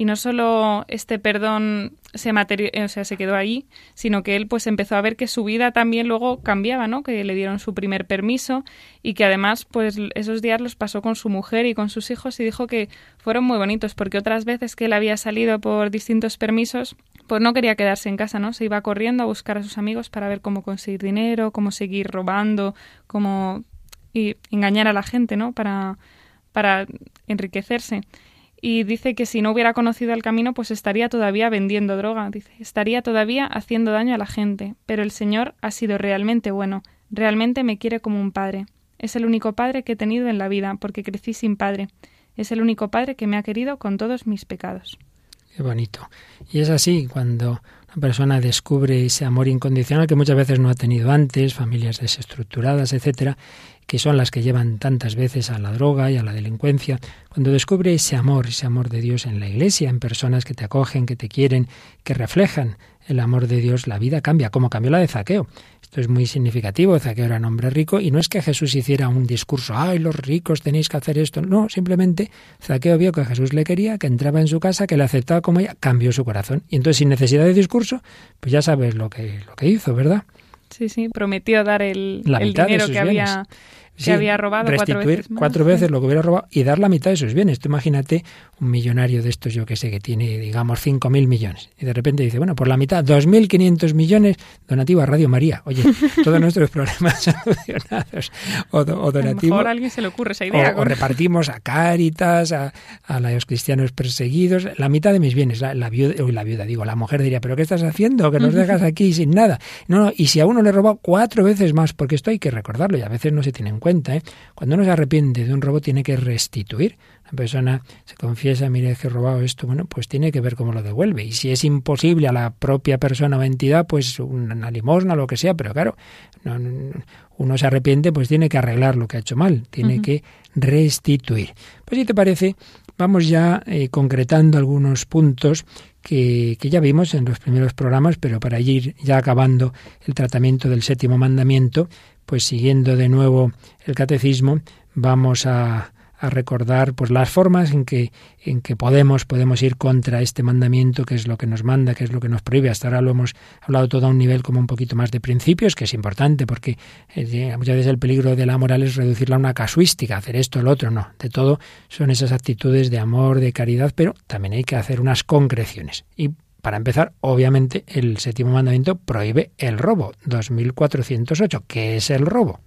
y no solo este perdón se o sea, se quedó ahí, sino que él pues empezó a ver que su vida también luego cambiaba, ¿no? Que le dieron su primer permiso y que además pues esos días los pasó con su mujer y con sus hijos y dijo que fueron muy bonitos porque otras veces que él había salido por distintos permisos, pues no quería quedarse en casa, ¿no? Se iba corriendo a buscar a sus amigos para ver cómo conseguir dinero, cómo seguir robando, cómo y engañar a la gente, ¿no? Para para enriquecerse y dice que si no hubiera conocido el camino, pues estaría todavía vendiendo droga, dice, estaría todavía haciendo daño a la gente, pero el Señor ha sido realmente bueno, realmente me quiere como un padre. Es el único padre que he tenido en la vida, porque crecí sin padre. Es el único padre que me ha querido con todos mis pecados. Qué bonito. Y es así cuando una persona descubre ese amor incondicional que muchas veces no ha tenido antes, familias desestructuradas, etcétera, que son las que llevan tantas veces a la droga y a la delincuencia, cuando descubre ese amor, ese amor de Dios en la iglesia, en personas que te acogen, que te quieren, que reflejan el amor de Dios, la vida cambia, como cambió la de Zaqueo. Esto es muy significativo, Zaqueo era un hombre rico y no es que Jesús hiciera un discurso, ay, los ricos tenéis que hacer esto, no, simplemente Zaqueo vio que Jesús le quería, que entraba en su casa, que le aceptaba como ella, cambió su corazón. Y entonces sin necesidad de discurso, pues ya sabes lo que, lo que hizo, ¿verdad? Sí, sí, prometió dar el, dinero que había que había robado cuatro veces, cuatro veces lo que hubiera robado y dar la mitad de sus bienes. Tú imagínate un millonario de estos, yo que sé, que tiene, digamos, 5.000 millones. Y de repente dice, bueno, por la mitad, 2.500 millones donativo a Radio María. Oye, (laughs) todos nuestros problemas solucionados. O, o donativo. A, a alguien se le ocurre esa idea. O, repartimos a Cáritas, a, a, los cristianos perseguidos, la mitad de mis bienes. La, la viuda, la viuda, digo, la mujer diría, ¿pero qué estás haciendo? Que nos (laughs) dejas aquí sin nada. No, no, y si a uno le robó cuatro veces más, porque esto hay que recordarlo y a veces no se tiene en cuenta cuenta. ¿eh? Cuando uno se arrepiente de un robo tiene que restituir. La persona se confiesa, mire, que he robado esto, bueno, pues tiene que ver cómo lo devuelve. Y si es imposible a la propia persona o entidad, pues una limosna o lo que sea, pero claro, uno se arrepiente, pues tiene que arreglar lo que ha hecho mal, tiene que restituir. Pues si te parece, vamos ya eh, concretando algunos puntos que, que, ya vimos en los primeros programas, pero para ir ya acabando el tratamiento del séptimo mandamiento, pues siguiendo de nuevo el catecismo, vamos a, a recordar pues las formas en que en que podemos podemos ir contra este mandamiento que es lo que nos manda que es lo que nos prohíbe hasta ahora lo hemos hablado todo a un nivel como un poquito más de principios que es importante porque eh, muchas veces el peligro de la moral es reducirla a una casuística hacer esto lo otro no de todo son esas actitudes de amor de caridad pero también hay que hacer unas concreciones y para empezar, obviamente, el séptimo mandamiento prohíbe el robo. 2408. ¿Qué es el robo?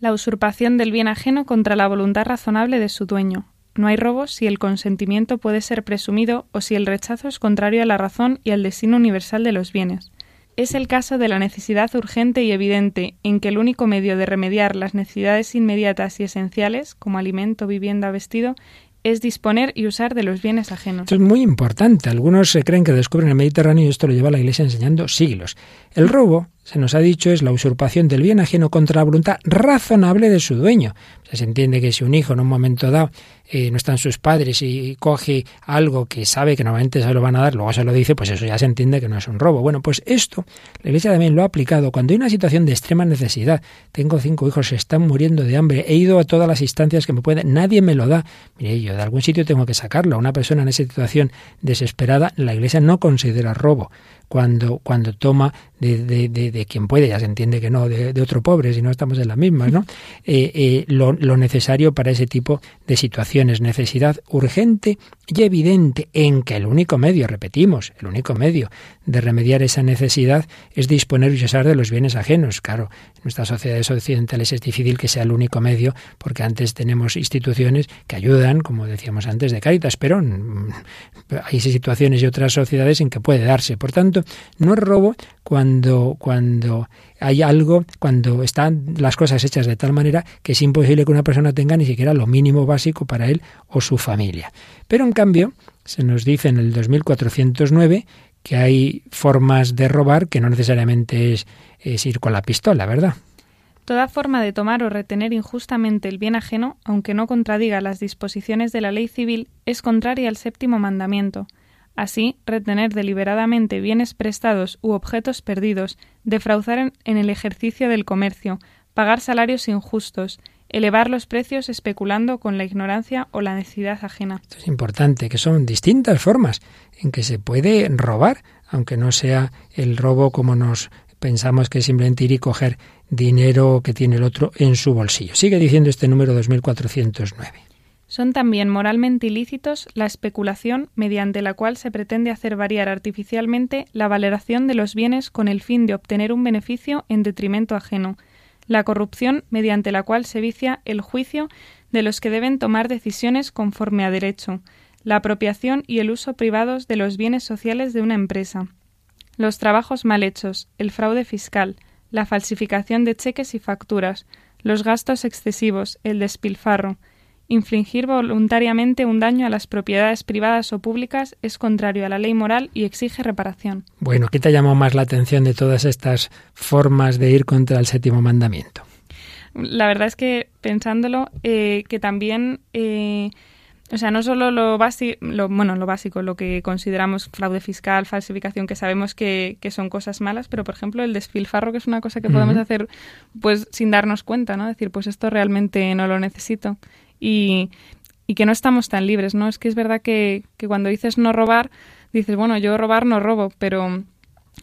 La usurpación del bien ajeno contra la voluntad razonable de su dueño. No hay robo si el consentimiento puede ser presumido o si el rechazo es contrario a la razón y al destino universal de los bienes. Es el caso de la necesidad urgente y evidente en que el único medio de remediar las necesidades inmediatas y esenciales, como alimento, vivienda, vestido, es disponer y usar de los bienes ajenos. Esto es muy importante. Algunos se creen que descubren el Mediterráneo y esto lo lleva la Iglesia enseñando siglos. El robo se nos ha dicho es la usurpación del bien ajeno contra la voluntad razonable de su dueño. se entiende que si un hijo en un momento dado eh, no están sus padres y coge algo que sabe que normalmente se lo van a dar, luego se lo dice, pues eso ya se entiende que no es un robo. Bueno, pues esto la Iglesia también lo ha aplicado cuando hay una situación de extrema necesidad. Tengo cinco hijos, se están muriendo de hambre, he ido a todas las instancias que me pueden, nadie me lo da. Mire, yo de algún sitio tengo que sacarlo. Una persona en esa situación desesperada, la Iglesia no considera robo cuando, cuando toma de, de, de, quien puede, ya se entiende que no, de, otro pobre, si no estamos en las mismas, ¿no? (laughs) Eh, eh, lo, lo necesario para ese tipo de situaciones, necesidad urgente y evidente en que el único medio, repetimos, el único medio de remediar esa necesidad es disponer y usar de los bienes ajenos. Claro, en nuestras sociedades occidentales es difícil que sea el único medio, porque antes tenemos instituciones que ayudan, como decíamos antes, de Caritas, pero mm, hay situaciones y otras sociedades en que puede darse. Por tanto, no es robo cuando, cuando hay algo, cuando están las cosas hechas de tal manera que es imposible que una persona tenga ni siquiera lo mínimo básico para él o su familia. Pero en cambio, se nos dice en el 2409 que hay formas de robar que no necesariamente es, es ir con la pistola, ¿verdad? Toda forma de tomar o retener injustamente el bien ajeno, aunque no contradiga las disposiciones de la ley civil, es contraria al séptimo mandamiento. Así, retener deliberadamente bienes prestados u objetos perdidos, defraudar en el ejercicio del comercio, pagar salarios injustos, elevar los precios especulando con la ignorancia o la necesidad ajena. Esto es importante, que son distintas formas en que se puede robar, aunque no sea el robo como nos pensamos que es simplemente ir y coger dinero que tiene el otro en su bolsillo. Sigue diciendo este número 2409. Son también moralmente ilícitos la especulación mediante la cual se pretende hacer variar artificialmente la valoración de los bienes con el fin de obtener un beneficio en detrimento ajeno, la corrupción mediante la cual se vicia el juicio de los que deben tomar decisiones conforme a derecho, la apropiación y el uso privados de los bienes sociales de una empresa, los trabajos mal hechos, el fraude fiscal, la falsificación de cheques y facturas, los gastos excesivos, el despilfarro, Infligir voluntariamente un daño a las propiedades privadas o públicas es contrario a la ley moral y exige reparación. Bueno, ¿qué te llamó más la atención de todas estas formas de ir contra el séptimo mandamiento? La verdad es que pensándolo, eh, que también, eh, o sea, no solo lo básico, lo, bueno, lo básico, lo que consideramos fraude fiscal, falsificación, que sabemos que, son cosas malas, pero por ejemplo el despilfarro, que es una cosa que podemos hacer pues sin darnos cuenta, ¿no? Decir, pues esto realmente no lo necesito y, y que no estamos tan libres, ¿no? Es que es verdad que, que cuando dices no robar, dices, bueno, yo robar no robo, pero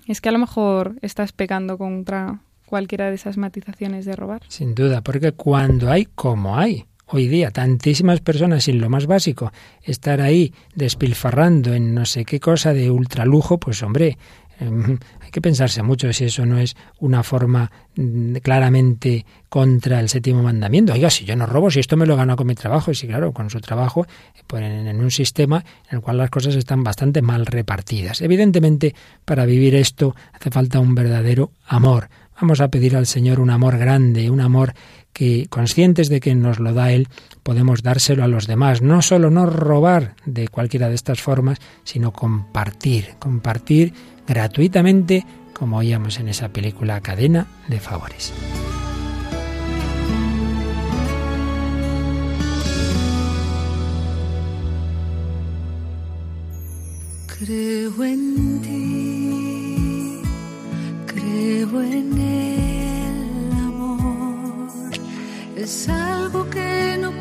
es que a lo mejor estás pecando contra cualquiera de esas matizaciones de robar. Sin duda, porque cuando hay como hay, hoy día tantísimas personas sin lo más básico, estar ahí despilfarrando en no sé qué cosa de ultralujo, pues hombre, hay que pensarse mucho si eso no es una forma mm, claramente contra el séptimo mandamiento. Oiga, si yo no robo, si esto me lo gano con mi trabajo, y si claro, con su trabajo, pues en un sistema en el cual las cosas están bastante mal repartidas. Evidentemente, para vivir esto hace falta un verdadero amor. Vamos a pedir al Señor un amor grande, un amor que conscientes de que nos lo da Él, podemos dárselo a los demás. No solo no robar de cualquiera de estas formas, sino compartir, compartir gratuitamente, como oíamos en esa película Cadena de Favores. Creo en ti, creo en el amor. Es algo que no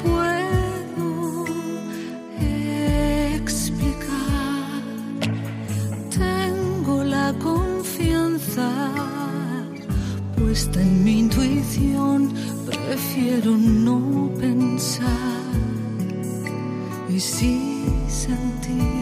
puesta en mi intuición. Prefiero no pensar y sí sentir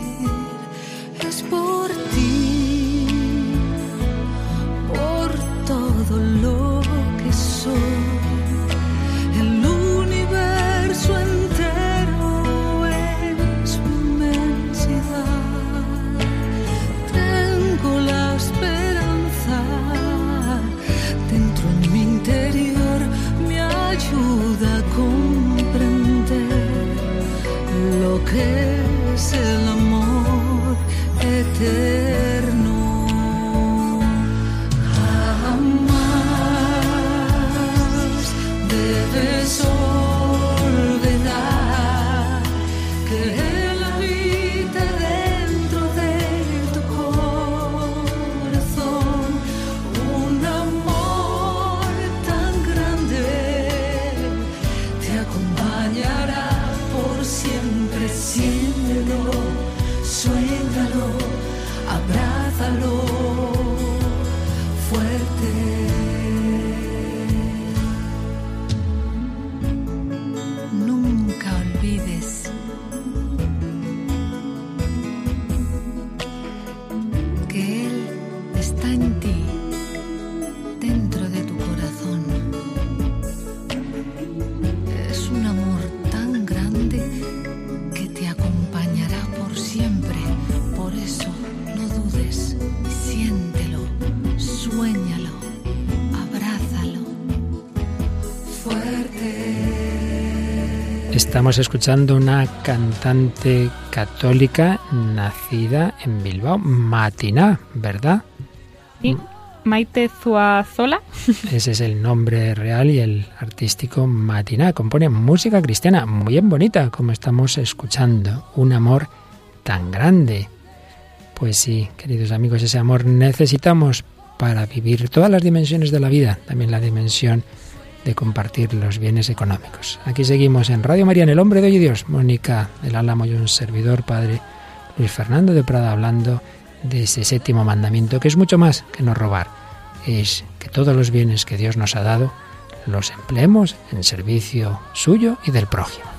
Estamos escuchando una cantante católica nacida en Bilbao, Matiná, ¿verdad? Y Maite Zuazola. (laughs) Ese es el nombre real y el artístico Matiná. Compone música cristiana muy bien bonita, como estamos escuchando. Un amor tan grande. Pues sí, queridos amigos, ese amor necesitamos para vivir todas las dimensiones de la vida, también la dimensión de compartir los bienes económicos. Aquí seguimos en Radio María, en El Hombre de Hoy Dios. Mónica del Álamo y un servidor, Padre Luis Fernando de Prada, hablando de ese séptimo mandamiento, que es mucho más que no robar. Es que todos los bienes que Dios nos ha dado los empleemos en servicio suyo y del prójimo.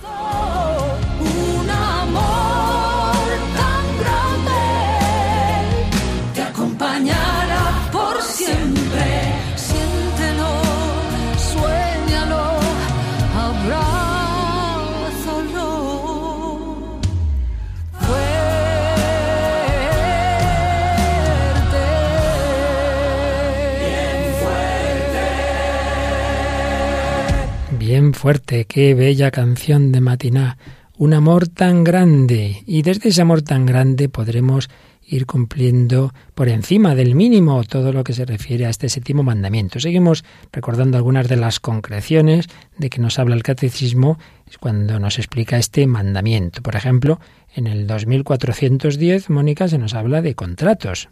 Fuerte, qué bella canción de Matiná. Un amor tan grande. Y desde ese amor tan grande podremos ir cumpliendo por encima del mínimo todo lo que se refiere a este séptimo mandamiento. Seguimos recordando algunas de las concreciones de que nos habla el catecismo cuando nos explica este mandamiento. Por ejemplo, en el 2410, Mónica, se nos habla de contratos.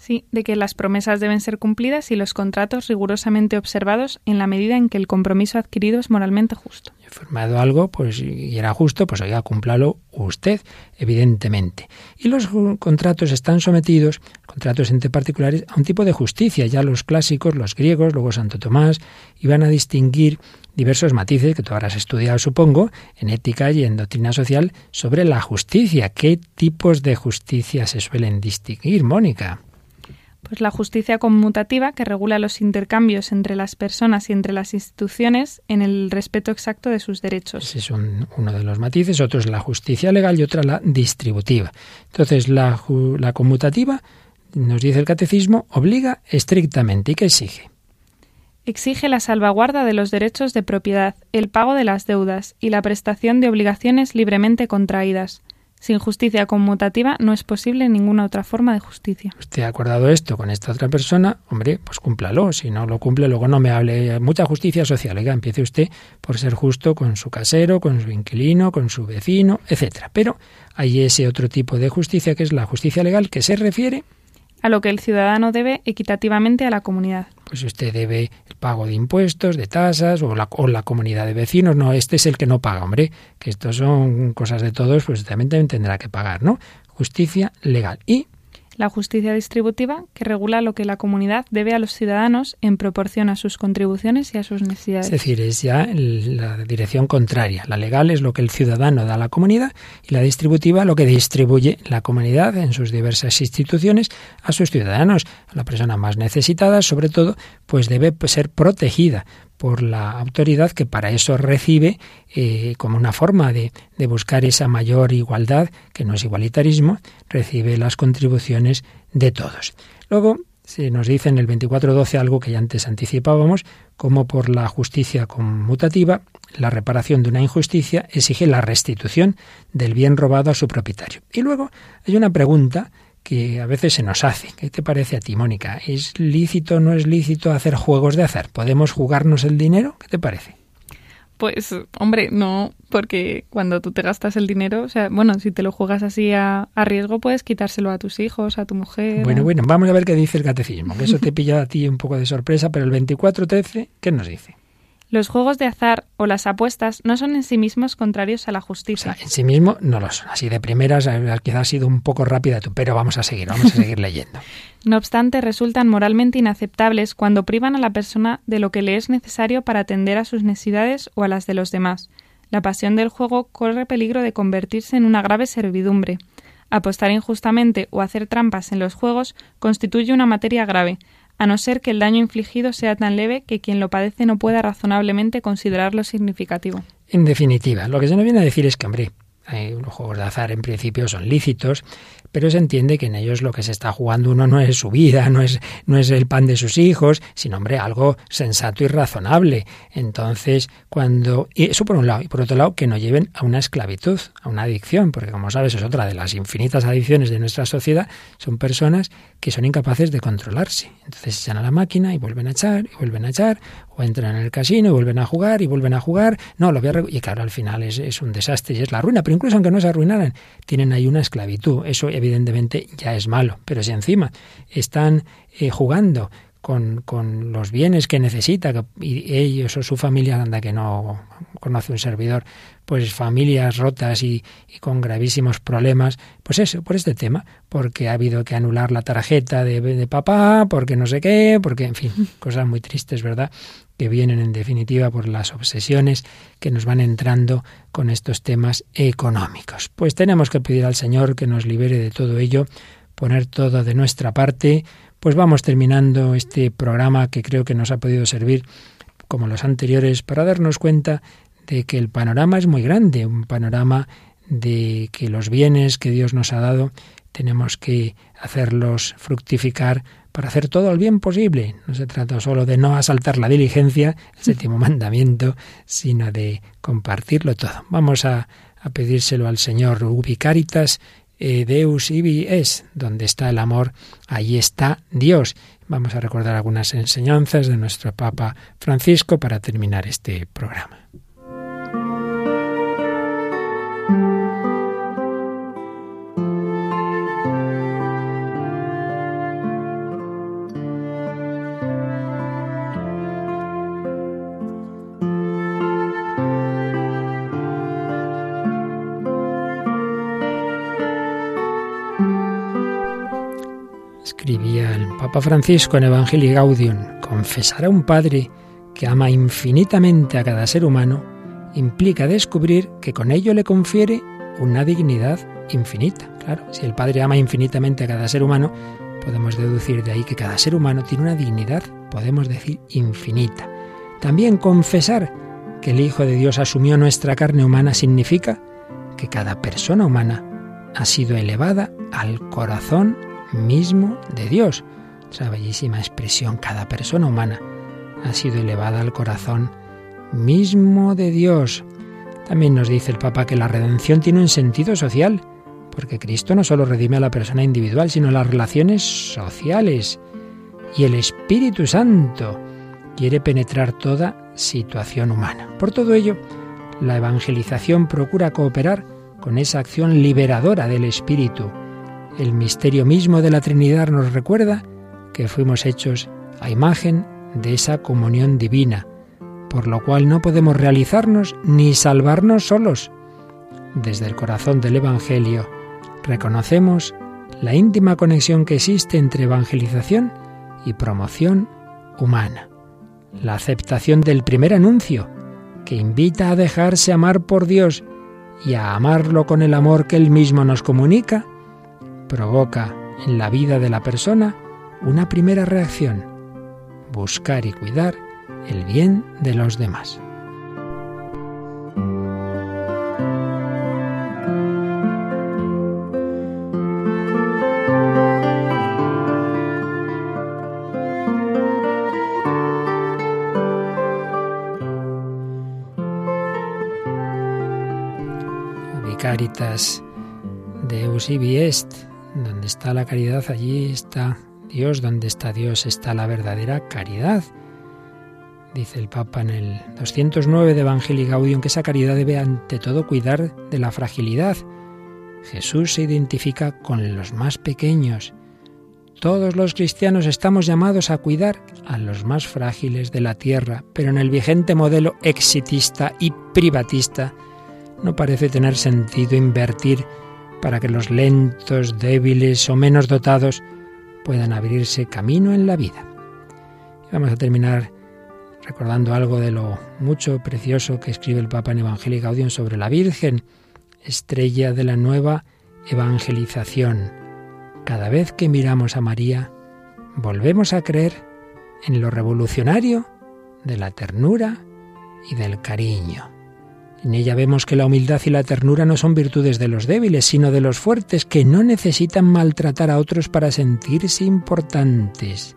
Sí, de que las promesas deben ser cumplidas y los contratos rigurosamente observados en la medida en que el compromiso adquirido es moralmente justo. He firmado algo, pues y era justo, pues oiga, cúmplalo usted, evidentemente. Y los contratos están sometidos, contratos entre particulares, a un tipo de justicia. Ya los clásicos, los griegos, luego Santo Tomás, iban a distinguir diversos matices que tú habrás estudiado, supongo, en ética y en doctrina social sobre la justicia. ¿Qué tipos de justicia se suelen distinguir, Mónica? Pues la justicia conmutativa, que regula los intercambios entre las personas y entre las instituciones en el respeto exacto de sus derechos. Ese es un, uno de los matices, otro es la justicia legal y otra la distributiva. Entonces, la, la conmutativa, nos dice el catecismo, obliga estrictamente. ¿Y qué exige? exige la salvaguarda de los derechos de propiedad, el pago de las deudas y la prestación de obligaciones libremente contraídas. Sin justicia conmutativa no es posible ninguna otra forma de justicia. Usted ha acordado esto con esta otra persona, hombre, pues cúmplalo. Si no lo cumple, luego no me hable. Mucha justicia social. Oiga, empiece usted por ser justo con su casero, con su inquilino, con su vecino, etcétera. Pero hay ese otro tipo de justicia que es la justicia legal que se refiere a lo que el ciudadano debe equitativamente a la comunidad. Pues usted debe el pago de impuestos, de tasas o la, o la comunidad de vecinos. No, este es el que no paga, hombre, que estos son cosas de todos, pues también tendrá que pagar, ¿no? Justicia legal. Y la justicia distributiva, que regula lo que la comunidad debe a los ciudadanos en proporción a sus contribuciones y a sus necesidades. Es decir, es ya la dirección contraria. La legal es lo que el ciudadano da a la comunidad y la distributiva lo que distribuye la comunidad en sus diversas instituciones a sus ciudadanos. La persona más necesitada, sobre todo, pues debe ser protegida por la autoridad que para eso recibe eh, como una forma de, de, buscar esa mayor igualdad, que no es igualitarismo, recibe las contribuciones de todos. Luego se nos dice en el 24.12 algo que ya antes anticipábamos, como por la justicia conmutativa, la reparación de una injusticia exige la restitución del bien robado a su propietario. Y luego hay una pregunta que a veces se nos hace. ¿Qué te parece a ti, Mónica? ¿Es lícito o no es lícito hacer juegos de azar? ¿Podemos jugarnos el dinero? ¿Qué te parece? Pues, hombre, no, porque cuando tú te gastas el dinero, o sea, bueno, si te lo juegas así a, a riesgo, puedes quitárselo a tus hijos, a tu mujer. Bueno, bueno, vamos a ver qué dice el catecismo, que eso te pilla a ti un poco de sorpresa, pero el 24.13, ¿qué nos dice? Los juegos de azar o las apuestas no son en sí mismos contrarios a la justicia. O sea, en sí mismo no lo son. Así de primeras quizás ha sido un poco rápida tú, pero vamos a seguir, vamos a seguir (laughs) leyendo. No obstante, resultan moralmente inaceptables cuando privan a la persona de lo que le es necesario para atender a sus necesidades o a las de los demás. La pasión del juego corre peligro de convertirse en una grave servidumbre. Apostar injustamente o hacer trampas en los juegos constituye una materia grave, a no ser que el daño infligido sea tan leve que quien lo padece no pueda razonablemente considerarlo significativo. En definitiva, lo que se nos viene a decir es que, hombre, los juegos de azar en principio son lícitos, pero se entiende que en ellos lo que se está jugando uno no es su vida, no es, no es el pan de sus hijos, sino, hombre, algo sensato y razonable. Entonces, cuando. Y eso por un lado, y por otro lado, que no lleven a una esclavitud, a una adicción, porque como sabes, es otra de las infinitas adicciones de nuestra sociedad, son personas que son incapaces de controlarse. Entonces echan a la máquina y vuelven a echar, y vuelven a echar, o entran en el casino y vuelven a jugar, y vuelven a jugar. No, lo voy a. Y claro, al final es, es un desastre y es la ruina, pero incluso aunque no se arruinaran, tienen ahí una esclavitud. Eso evidentemente ya es malo. Pero si encima están eh, jugando con, con, los bienes que necesita, y ellos o su familia, anda que no conoce un servidor, pues familias rotas y, y, con gravísimos problemas, pues eso, por este tema, porque ha habido que anular la tarjeta de, de papá, porque no sé qué, porque, en fin, (laughs) cosas muy tristes, ¿verdad? Que vienen en definitiva por las obsesiones que nos van entrando con estos temas económicos. Pues tenemos que pedir al Señor que nos libere de todo ello, poner todo de nuestra parte, pues vamos terminando este programa que creo que nos ha podido servir como los anteriores para darnos cuenta de que el panorama es muy grande, un panorama de que los bienes que Dios nos ha dado tenemos que hacerlos fructificar para hacer todo el bien posible. No se trata solo de no asaltar la diligencia, el séptimo mandamiento, sino de compartirlo todo. Vamos a, a pedírselo al Señor Ubicaritas eh, Deus ibi es, donde está el amor, allí está Dios. Vamos a recordar algunas enseñanzas de nuestro Papa Francisco para terminar este programa. Escribía el Papa Francisco en Evangelii Gaudium, confesar a un Padre que ama infinitamente a cada ser humano implica descubrir que con ello le confiere una dignidad infinita. Claro, si el Padre ama infinitamente a cada ser humano, podemos deducir de ahí que cada ser humano tiene una dignidad, podemos decir, infinita. También confesar que el Hijo de Dios asumió nuestra carne humana significa que cada persona humana ha sido elevada al corazón mismo de Dios. Esa bellísima expresión, cada persona humana ha sido elevada al corazón mismo de Dios. También nos dice el Papa que la redención tiene un sentido social, porque Cristo no solo redime a la persona individual, sino las relaciones sociales. Y el Espíritu Santo quiere penetrar toda situación humana. Por todo ello, la evangelización procura cooperar con esa acción liberadora del Espíritu. El misterio mismo de la Trinidad nos recuerda que fuimos hechos a imagen de esa comunión divina, por lo cual no podemos realizarnos ni salvarnos solos. Desde el corazón del Evangelio reconocemos la íntima conexión que existe entre evangelización y promoción humana. La aceptación del primer anuncio, que invita a dejarse amar por Dios y a amarlo con el amor que Él mismo nos comunica, provoca en la vida de la persona una primera reacción, buscar y cuidar el bien de los demás. Caritas donde está la caridad, allí está Dios, donde está Dios está la verdadera caridad. Dice el Papa en el 209 de Evangelii Gaudium que esa caridad debe ante todo cuidar de la fragilidad. Jesús se identifica con los más pequeños. Todos los cristianos estamos llamados a cuidar a los más frágiles de la tierra, pero en el vigente modelo exitista y privatista no parece tener sentido invertir para que los lentos, débiles o menos dotados puedan abrirse camino en la vida. vamos a terminar recordando algo de lo mucho precioso que escribe el Papa en Evangelii Gaudium sobre la Virgen, estrella de la nueva evangelización. Cada vez que miramos a María, volvemos a creer en lo revolucionario de la ternura y del cariño. En ella vemos que la humildad y la ternura no son virtudes de los débiles, sino de los fuertes, que no necesitan maltratar a otros para sentirse importantes.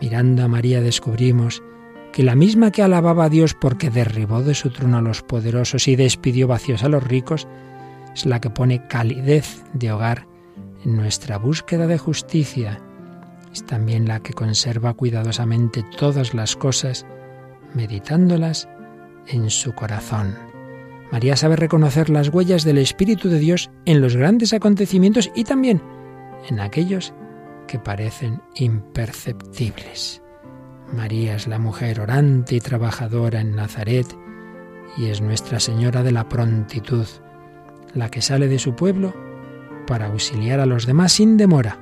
Mirando a María descubrimos que la misma que alababa a Dios porque derribó de su trono a los poderosos y despidió vacíos a los ricos, es la que pone calidez de hogar en nuestra búsqueda de justicia. Es también la que conserva cuidadosamente todas las cosas, meditándolas en su corazón. María sabe reconocer las huellas del Espíritu de Dios en los grandes acontecimientos y también en aquellos que parecen imperceptibles. María es la mujer orante y trabajadora en Nazaret y es Nuestra Señora de la prontitud, la que sale de su pueblo para auxiliar a los demás sin demora.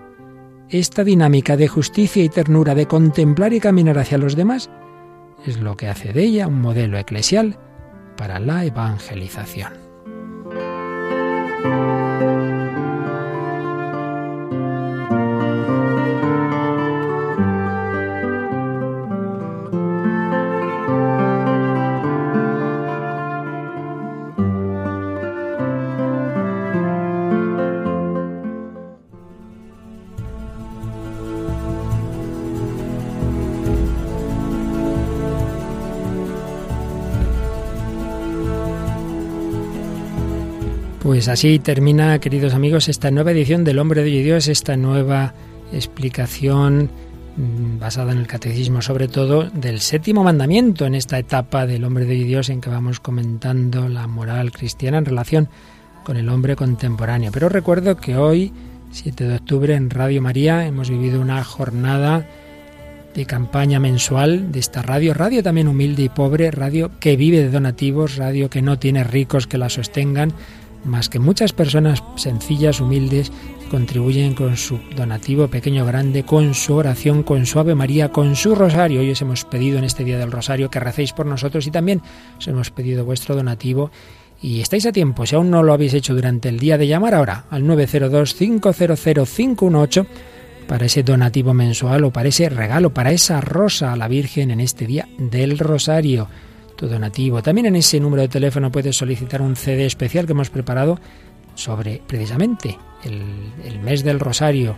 Esta dinámica de justicia y ternura, de contemplar y caminar hacia los demás, es lo que hace de ella un modelo eclesial para la evangelización. Pues así termina, queridos amigos, esta nueva edición del Hombre de Dios, esta nueva explicación mm, basada en el catecismo, sobre todo del séptimo mandamiento, en esta etapa del hombre de Dios en que vamos comentando la moral cristiana en relación con el hombre contemporáneo. Pero recuerdo que hoy, 7 de octubre, en Radio María hemos vivido una jornada de campaña mensual de esta radio, radio también humilde y pobre, radio que vive de donativos, radio que no tiene ricos que la sostengan, más que muchas personas sencillas, humildes, contribuyen con su donativo pequeño grande, con su oración, con su Ave María, con su rosario. Hoy os hemos pedido en este día del rosario que recéis por nosotros y también os hemos pedido vuestro donativo. Y estáis a tiempo, si aún no lo habéis hecho durante el día de llamar ahora al 902-500-518 para ese donativo mensual o para ese regalo, para esa rosa a la Virgen en este día del rosario tu donativo. También en ese número de teléfono puedes solicitar un CD especial que hemos preparado sobre precisamente el, mes del Rosario,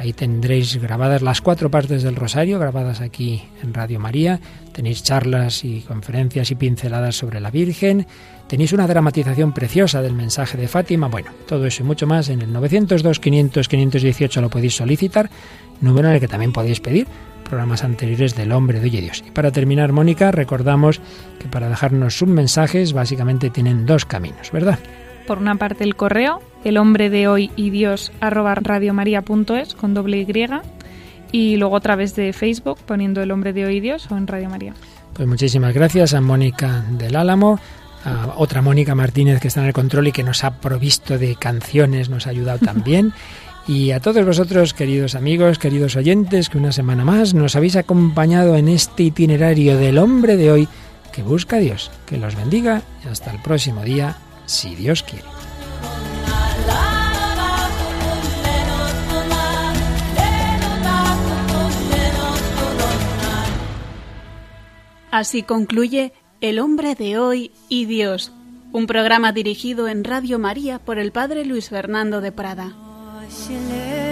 Ahí tendréis grabadas las cuatro partes del rosario, grabadas aquí en Radio María. Tenéis charlas y conferencias y pinceladas sobre la Virgen. Tenéis una dramatización preciosa del mensaje de Fátima. Bueno, todo eso y mucho más en el 902-500-518 lo podéis solicitar, número en el que también podéis pedir programas anteriores del Hombre de Hoy y Dios. Y para terminar, Mónica, recordamos que para dejarnos sus mensajes básicamente tienen dos caminos, ¿verdad? Por una parte el correo, el hombre de hoy y Dios arroba radiomaria.es con doble Y y luego a través de Facebook poniendo el hombre de hoy y Dios o en Radio María. Pues muchísimas gracias a Mónica del Álamo, a otra Mónica Martínez que está en el control y que nos ha provisto de canciones, nos ha ayudado también. (laughs) y a todos vosotros, queridos amigos, queridos oyentes, que una semana más nos habéis acompañado en este itinerario del hombre de hoy que busca a Dios. Que los bendiga y hasta el próximo día, si Dios quiere. Así concluye El hombre de hoy y Dios, un programa dirigido en Radio María por el Padre Luis Fernando de Prada. She lives.